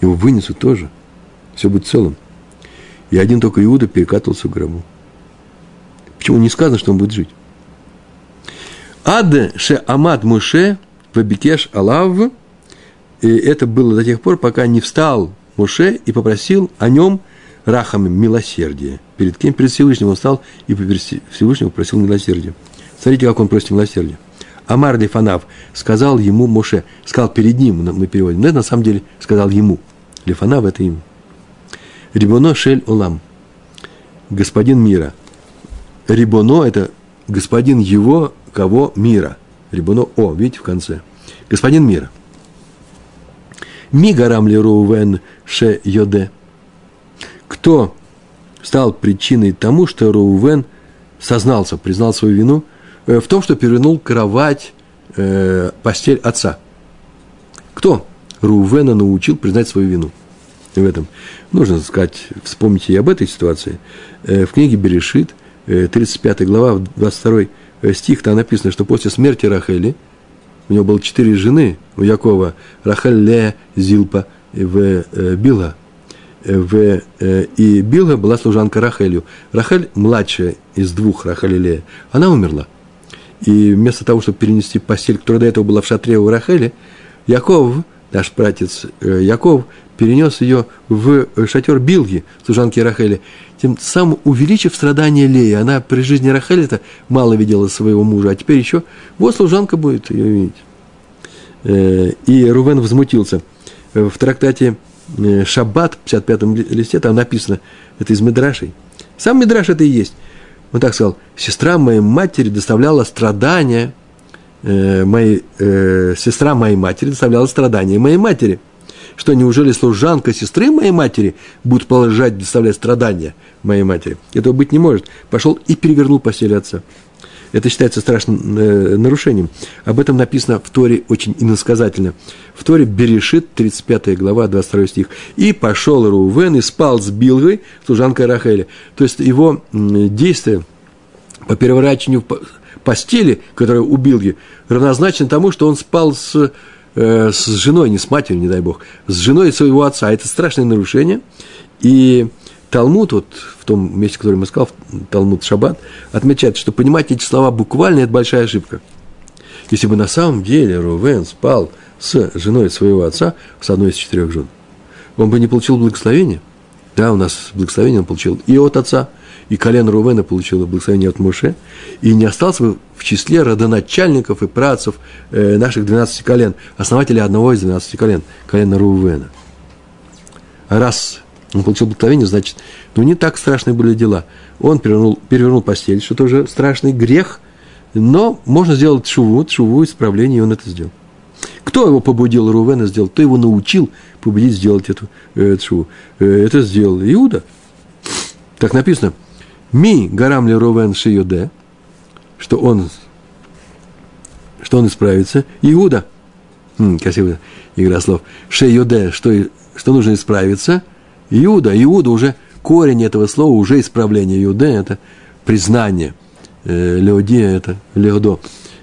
Его вынесут тоже. Все будет целым. И один только Иуда перекатывался в гробу. Почему не сказано, что он будет жить? Ад ше амад муше вабикеш алав. И это было до тех пор, пока не встал Муше и попросил о нем рахами милосердия. Перед кем? Перед Всевышним он встал и перед Всевышним просил милосердия. Смотрите, как он просит милосердия. Амар Лифанав сказал ему Моше, сказал перед ним, мы переводим, но это на самом деле сказал ему. Лифанав – это ему. Рибоно Шель Олам, господин мира. Рибоно – это господин его, кого мира. Рибоно О, видите, в конце. Господин мира. Ми гарам ли Роувен ше йоде. Кто стал причиной тому, что Роувен сознался, признал свою вину э, в том, что перевернул кровать, э, постель отца. Кто Рувена научил признать свою вину в этом? Нужно сказать, вспомните и об этой ситуации. Э, в книге Берешит, 35 глава, 22 стих, там написано, что после смерти Рахели, у него было четыре жены, у Якова, Рахель, Ле, Зилпа и Била – в, э, и Билга была служанка Рахелью. Рахель, младшая из двух Рахель Лея, она умерла. И вместо того, чтобы перенести постель, которая до этого была в шатре у Рахели, Яков, наш братец э, Яков, перенес ее в шатер Билги, служанки Рахели, тем самым увеличив страдания Леи. Она при жизни Рахели-то мало видела своего мужа, а теперь еще вот служанка будет ее видеть. Э, и Рувен возмутился. В трактате Э, Шаббат, в 55-м листе, там написано, это из Медрашей. Сам Медраш это и есть. Он так сказал, сестра моей матери доставляла страдания, э, моей, э, сестра моей матери доставляла страдания моей матери. Что, неужели служанка сестры моей матери будет продолжать доставлять страдания моей матери? Этого быть не может. Пошел и перевернул постель отца. Это считается страшным э, нарушением. Об этом написано в Торе очень иносказательно. В Торе Берешит, 35 глава, 22 стих. «И пошел Рувен и спал с Билгой, служанкой Рахели». То есть его действие по переворачиванию постели, которая у Билги, равнозначно тому, что он спал с, э, с женой, не с матерью, не дай бог, с женой своего отца. Это страшное нарушение. И Талмуд, вот в том месте, который мы сказал, Талмуд Шаббат, отмечает, что понимать эти слова буквально – это большая ошибка. Если бы на самом деле Рувен спал с женой своего отца, с одной из четырех жен, он бы не получил благословения. Да, у нас благословение он получил и от отца, и колено Рувена получило благословение от Моше, и не остался бы в числе родоначальников и працев э, наших 12 колен, основателей одного из 12 колен, колена Рувена. Раз он получил благословение, значит, ну не так страшные были дела. Он перевернул, перевернул постель, что тоже страшный грех, но можно сделать шуву, шуву, исправление, и он это сделал. Кто его побудил Рувена сделать? Кто его научил побудить сделать эту, э, шуву? Э, это сделал Иуда. Так написано. Ми гарам ли Рувен шиюде, что он, что он исправится. Иуда. Хм, красивая игра слов. Шеюде, что, что нужно исправиться – Иуда, Иуда уже, корень этого слова уже исправление. Иуда – это признание. Э, Леодия – это Леодо.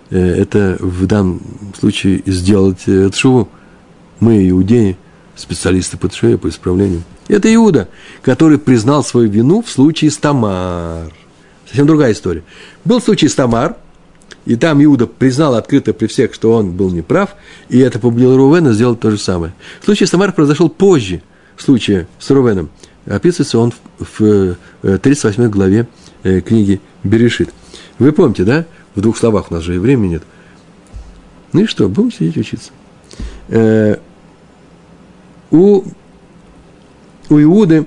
Э, это в данном случае сделать э, тшуву. Мы, иудеи, специалисты по тшуве, по исправлению. Это Иуда, который признал свою вину в случае с Тамар. Совсем другая история. Был случай с Тамар, и там Иуда признал открыто при всех, что он был неправ, и это побудило Рувена сделать то же самое. Случай с Тамар произошел позже – случае с Рувеном описывается он в 38 э, главе э, книги Берешит. Вы помните, да? В двух словах, у нас же и времени нет. Ну и что, будем сидеть учиться. Э, у, у Иуды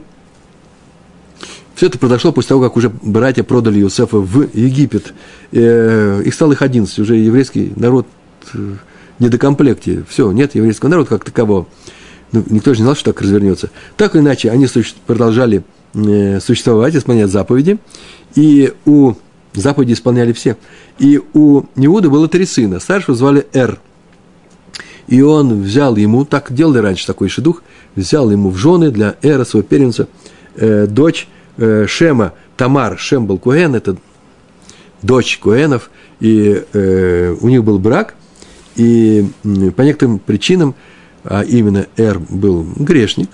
все это произошло после того, как уже братья продали Иосифа в Египет. Их стало их 11, уже еврейский народ в недокомплекте. Все, нет еврейского народа как такового ну, никто же не знал, что так развернется. Так или иначе, они продолжали э, существовать, исполнять заповеди, и у заповеди исполняли все. И у Иуда было три сына. Старшего звали Эр. И он взял ему, так делали раньше такой шедух, взял ему в жены для Эра, своего первенца, э, дочь э, Шема, Тамар, Шем был Куэн, это дочь Куэнов, и э, у них был брак, и по некоторым причинам а именно Эр был грешник,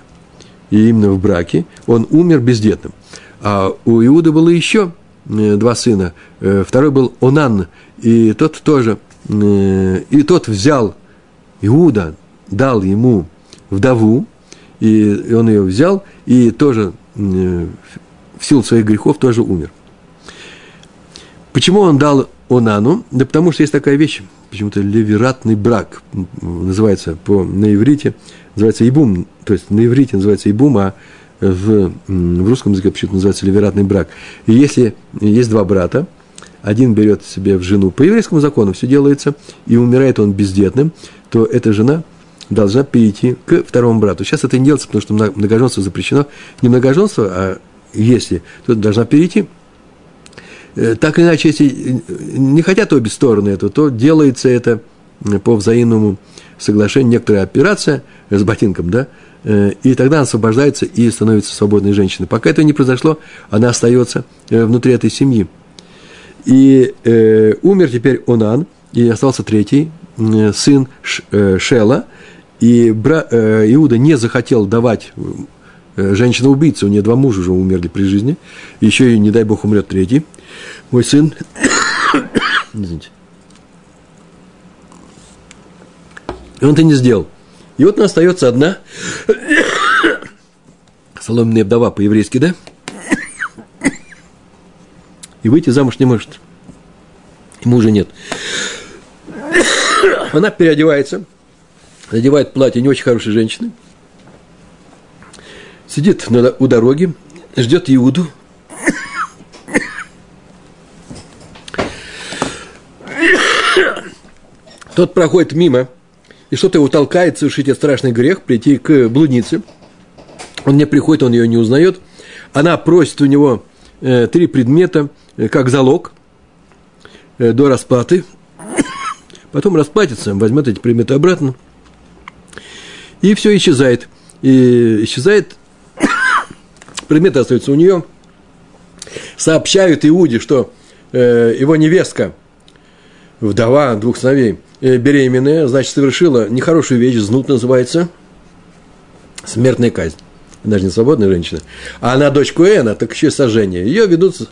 и именно в браке, он умер бездетным. А у Иуда было еще э, два сына. Э, второй был Онан, и тот тоже, э, и тот взял Иуда, дал ему вдову, и он ее взял, и тоже в силу своих грехов тоже умер. Почему он дал Онану? Да потому что есть такая вещь, почему-то левератный брак, называется по, на иврите, называется ибум, то есть на иврите называется ибум, а в, в русском языке почему-то называется левератный брак. И если есть два брата, один берет себе в жену, по еврейскому закону все делается, и умирает он бездетным, то эта жена должна перейти к второму брату. Сейчас это не делается, потому что многоженство запрещено. Не многоженство, а если, то должна перейти. Э, так или иначе, если не хотят обе стороны этого, то делается это по взаимному соглашению, некоторая операция с ботинком, да, э, и тогда она освобождается и становится свободной женщиной. Пока это не произошло, она остается э, внутри этой семьи. И э, умер теперь Онан, и остался третий, э, сын Шела, и бра, э, Иуда не захотел давать э, женщину-убийцу, у нее два мужа уже умерли при жизни, еще и, не дай бог, умрет третий. Мой сын, извините, и он это не сделал. И вот она остается одна, соломенная вдова по-еврейски, да? И выйти замуж не может. Мужа нет. Она переодевается, надевает платье не очень хорошей женщины, сидит у дороги, ждет Иуду. Тот проходит мимо, и что-то его толкает совершить этот страшный грех, прийти к блуднице. Он не приходит, он ее не узнает. Она просит у него э, три предмета, э, как залог э, до расплаты. Потом расплатится, возьмет эти предметы обратно. И все исчезает. И исчезает, предметы остаются у нее. Сообщают Иуде, что э, его невестка, вдова двух сыновей, Э, беременная, значит, совершила нехорошую вещь, знут называется, смертная казнь. Она же не свободная женщина. А она дочь Куэна, так еще сожжение. Ее ведут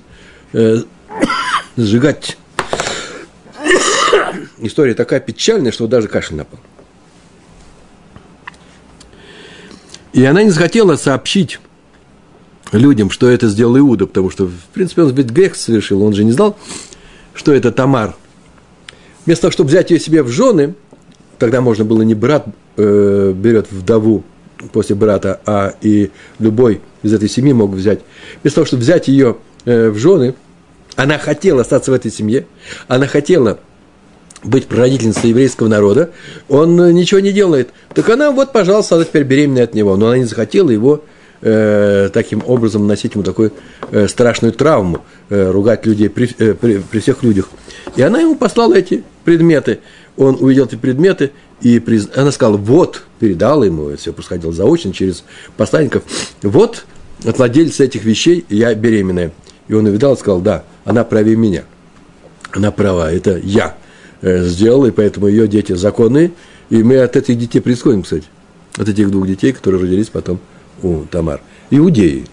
э, сжигать. История такая печальная, что даже кашель напал. И она не захотела сообщить людям, что это сделал Иуда, потому что, в принципе, он ведь грех совершил, он же не знал, что это Тамар вместо того, чтобы взять ее себе в жены, тогда можно было не брат э, берет вдову после брата, а и любой из этой семьи мог взять. Вместо того, чтобы взять ее э, в жены, она хотела остаться в этой семье, она хотела быть прародительницей еврейского народа, он э, ничего не делает. Так она, вот, пожалуйста, она теперь беременная от него. Но она не захотела его э, таким образом наносить ему такую э, страшную травму, э, ругать людей при, э, при, при всех людях. И она ему послала эти предметы. Он увидел эти предметы, и приз... она сказала, вот, передала ему, все происходило заочно через посланников, вот, от владельца этих вещей я беременная. И он увидал и сказал, да, она правее меня. Она права, это я э, сделал, и поэтому ее дети законные, и мы от этих детей происходим, кстати. От этих двух детей, которые родились потом у Тамар. Иудеи,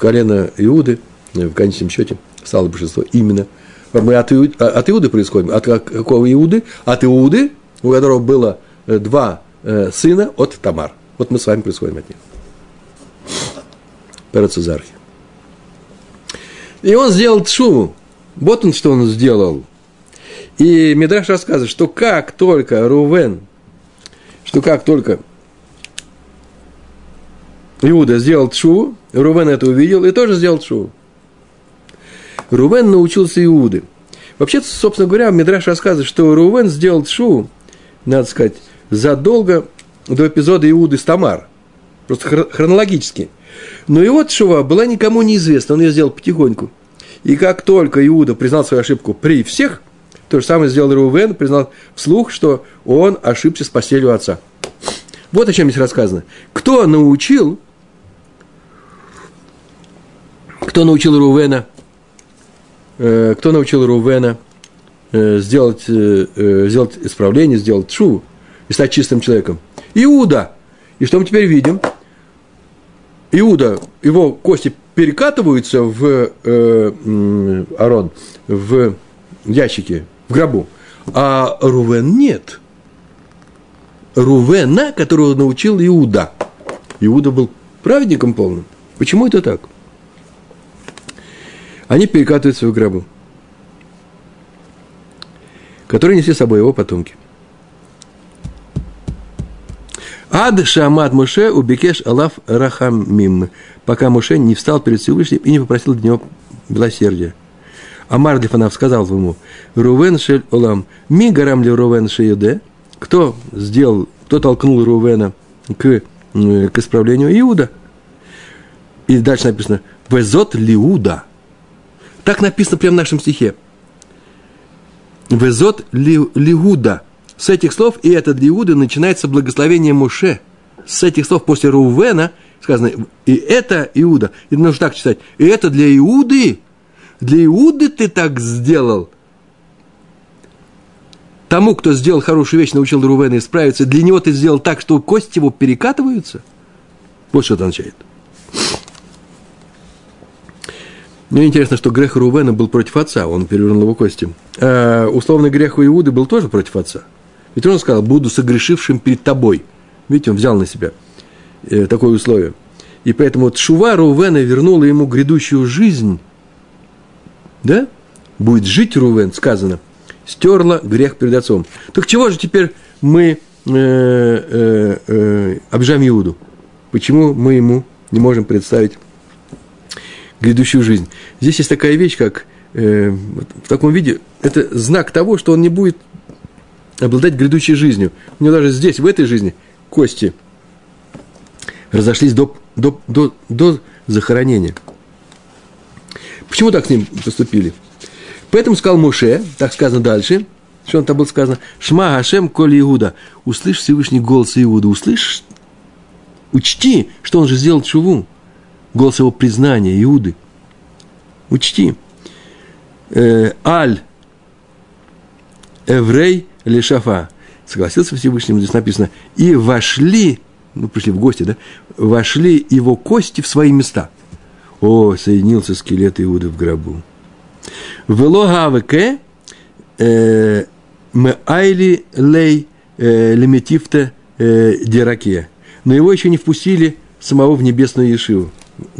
колено Иуды, в конечном счете, стало большинство именно. Мы от, Иуды, от Иуды происходим. От какого Иуды? От Иуды, у которого было э, два э, сына от Тамар. Вот мы с вами происходим от них. Перецезархи. И он сделал тшуву. Вот он, что он сделал. И Медраш рассказывает, что как только Рувен, что как только Иуда сделал тшу, Рувен это увидел и тоже сделал тшу. Рувен научился Иуды. Вообще, собственно говоря, Мидраш рассказывает, что Рувен сделал тшу, надо сказать, задолго до эпизода Иуды с Тамар. Просто хронологически. Но его тшува была никому неизвестна, он ее сделал потихоньку. И как только Иуда признал свою ошибку при всех, то же самое сделал Рувен, признал вслух, что он ошибся с постелью отца. Вот о чем здесь рассказано. Кто научил кто научил Рувена, э, кто научил Рувена э, сделать, э, сделать исправление, сделать шу и стать чистым человеком? Иуда. И что мы теперь видим? Иуда, его кости перекатываются в э, Арон, в ящике, гробу. А Рувен нет. Рувена, которого научил Иуда. Иуда был праведником полным. Почему это так? Они перекатываются в гробу, которые несли с собой его потомки. Ад Шамат Муше убекеш Алав Рахамим, пока Муше не встал перед Всевышним и не попросил для него милосердия. Амар Дифанав сказал ему, Рувен шель олам, ми гарам ли Рувен шеюде, кто сделал, кто толкнул Рувена к, к исправлению Иуда. И дальше написано, Везот Лиуда. Так написано прямо в нашем стихе. Везот ли, Лиуда – с этих слов, и это для Иуды, начинается благословение Муше. С этих слов после Рувена сказано, и это Иуда. И нужно так читать, и это для Иуды. Для Иуды ты так сделал. Тому, кто сделал хорошую вещь, научил Рувена исправиться, для него ты сделал так, что кости его перекатываются. Вот что это означает. Мне интересно, что грех Рувена был против отца, он перевернул его кости. А условный грех у Иуды был тоже против отца. Ведь он сказал, буду согрешившим перед тобой. Видите, он взял на себя э, такое условие. И поэтому вот Шува Рувена вернула ему грядущую жизнь. Да? Будет жить Рувен, сказано. Стерла грех перед отцом. Так чего же теперь мы э, э, э, обижаем Иуду? Почему мы ему не можем представить грядущую жизнь? Здесь есть такая вещь, как э, в таком виде, это знак того, что он не будет обладать грядущей жизнью. У него даже здесь, в этой жизни, кости разошлись до, до, до, до захоронения. Почему так с ним поступили? Поэтому сказал Муше, так сказано дальше, что он там было сказано, Шма Хашем Коли Иуда, услышь Всевышний голос Иуда, услышь, учти, что он же сделал чуву, голос его признания Иуды. Учти. Э, Аль Еврей Лешафа. Согласился Всевышний, здесь написано, и вошли, ну, пришли в гости, да, вошли его кости в свои места. О, соединился скелет Иуды в гробу. Вело гавеке э, мы айли лей э, лимитифте э, дираке. Но его еще не впустили самого в небесную Ешиву.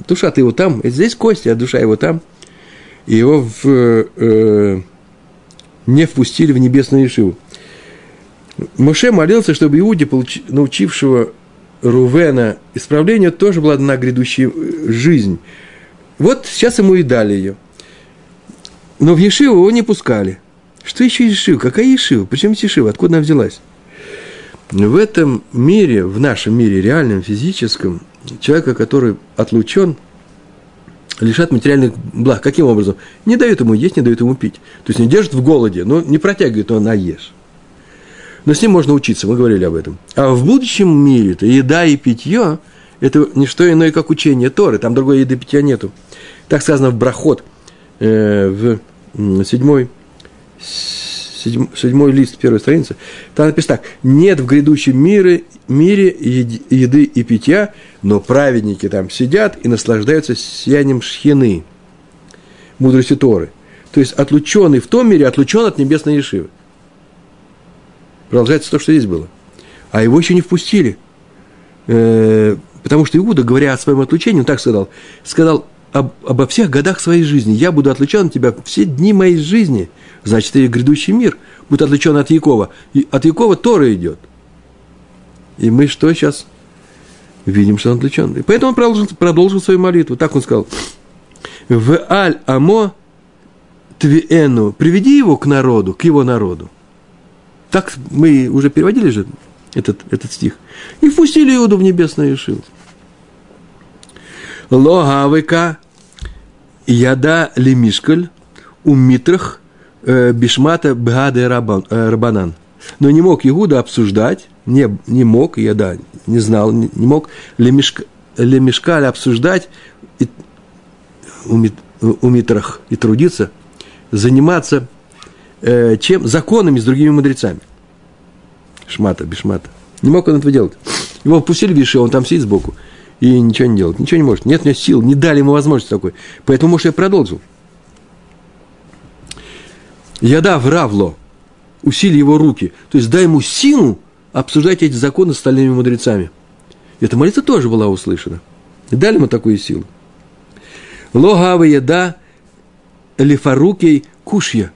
Душа-то его там, здесь кости, а душа его там. И его в, э, не впустили в небесную Ешиву. Моше молился, чтобы Иуде, научившего Рувена исправлению, тоже была дана грядущая жизнь. Вот сейчас ему и дали ее. Но в Ешиву его не пускали. Что еще Ешива? Какая Ешива? Причем Ешива? Откуда она взялась? В этом мире, в нашем мире, реальном, физическом, человека, который отлучен, лишат материальных благ. Каким образом? Не дают ему есть, не дают ему пить. То есть не держит в голоде, но не протягивает, он наешь. Но с ним можно учиться, мы говорили об этом. А в будущем мире-то еда и питье – это не что иное, как учение Торы. Там другой еды питья нету. Так сказано в Брахот, э, в седьмой, седьмой, седьмой лист первой страницы. Там написано так. «Нет в грядущем мире, мире еды и питья, но праведники там сидят и наслаждаются сиянием шхины, мудрости Торы». То есть отлученный в том мире, отлучен от небесной Ешивы. Продолжается то, что здесь было. А его еще не впустили. Э, потому что Иуда, говоря о своем отлучении, он так сказал, сказал об, обо всех годах своей жизни. Я буду отлучен от тебя все дни моей жизни. Значит, и грядущий мир будет отлучен от Якова. И от Якова Тора идет. И мы что сейчас? Видим, что он отлучен. И поэтому он продолжил, продолжил свою молитву. Так он сказал. В аль-амо твиэну. Приведи его к народу, к его народу. Так мы уже переводили же этот, этот стих. И впустили Иуду в небесное Ишил. Логавыка яда лемишкаль умитрах э, бишмата бгаде э, рабанан. Но не мог Иуда обсуждать, не, не мог, я да, не знал, не, не мог лемишк, лемишкаль обсуждать и, у митрах и трудиться, заниматься э, чем? Законами с другими мудрецами. Шмата, бишмата. Не мог он этого делать. Его впустили в Виши, он там сидит сбоку и ничего не делает. Ничего не может. Нет у него сил, не дали ему возможности такой. Поэтому, может, я продолжил. Яда в Равло, усили его руки. То есть дай ему силу обсуждать эти законы с остальными мудрецами. Эта молитва тоже была услышана. И дали ему такую силу. Логава еда лифарукей кушья.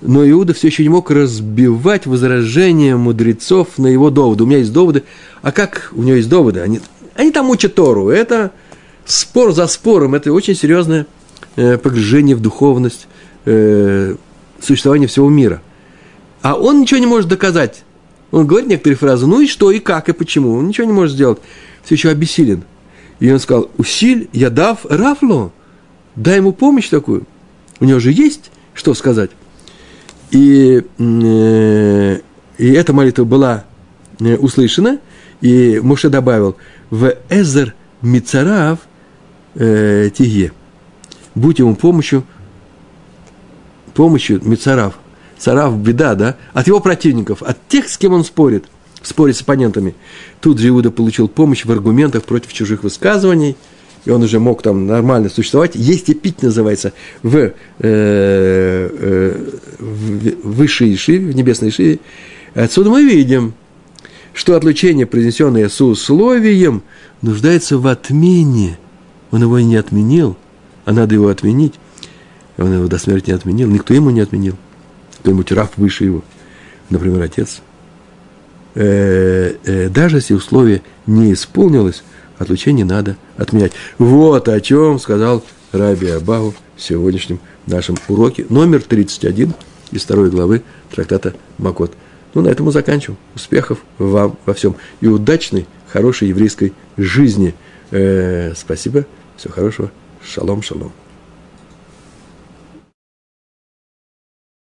Но Иуда все еще не мог разбивать возражения мудрецов на его доводы. У меня есть доводы. А как у него есть доводы? Они, они там учат Тору. Это спор за спором. Это очень серьезное э, погружение в духовность э, существования всего мира. А он ничего не может доказать. Он говорит некоторые фразы, ну и что, и как, и почему. Он ничего не может сделать. Все еще обессилен. И он сказал, усиль, я дав Рафло, дай ему помощь такую. У него же есть что сказать. И, э, и эта молитва была э, услышана, и Моше добавил, в Эзер Мицарав э, Тиге. Будь ему помощью, помощью Мицарав. Царав беда, да? От его противников, от тех, с кем он спорит, в споре с оппонентами. Тут же Иуда получил помощь в аргументах против чужих высказываний – и он уже мог там нормально существовать, есть и пить называется в, э, э, в высшей Ишиве, в небесной Ишиве. Отсюда мы видим, что отлучение, произнесенное с условием, нуждается в отмене. Он его не отменил, а надо его отменить. Он его до смерти не отменил, никто ему не отменил. Кто-нибудь раб выше его, например, отец. Э, э, даже если условие не исполнилось, отлучение надо отменять. Вот о чем сказал Раби Абау в сегодняшнем нашем уроке, номер 31 из второй главы трактата Макот. Ну, на этом мы заканчиваем. Успехов вам во всем. И удачной, хорошей еврейской жизни. Э, спасибо. Всего хорошего. Шалом, шалом.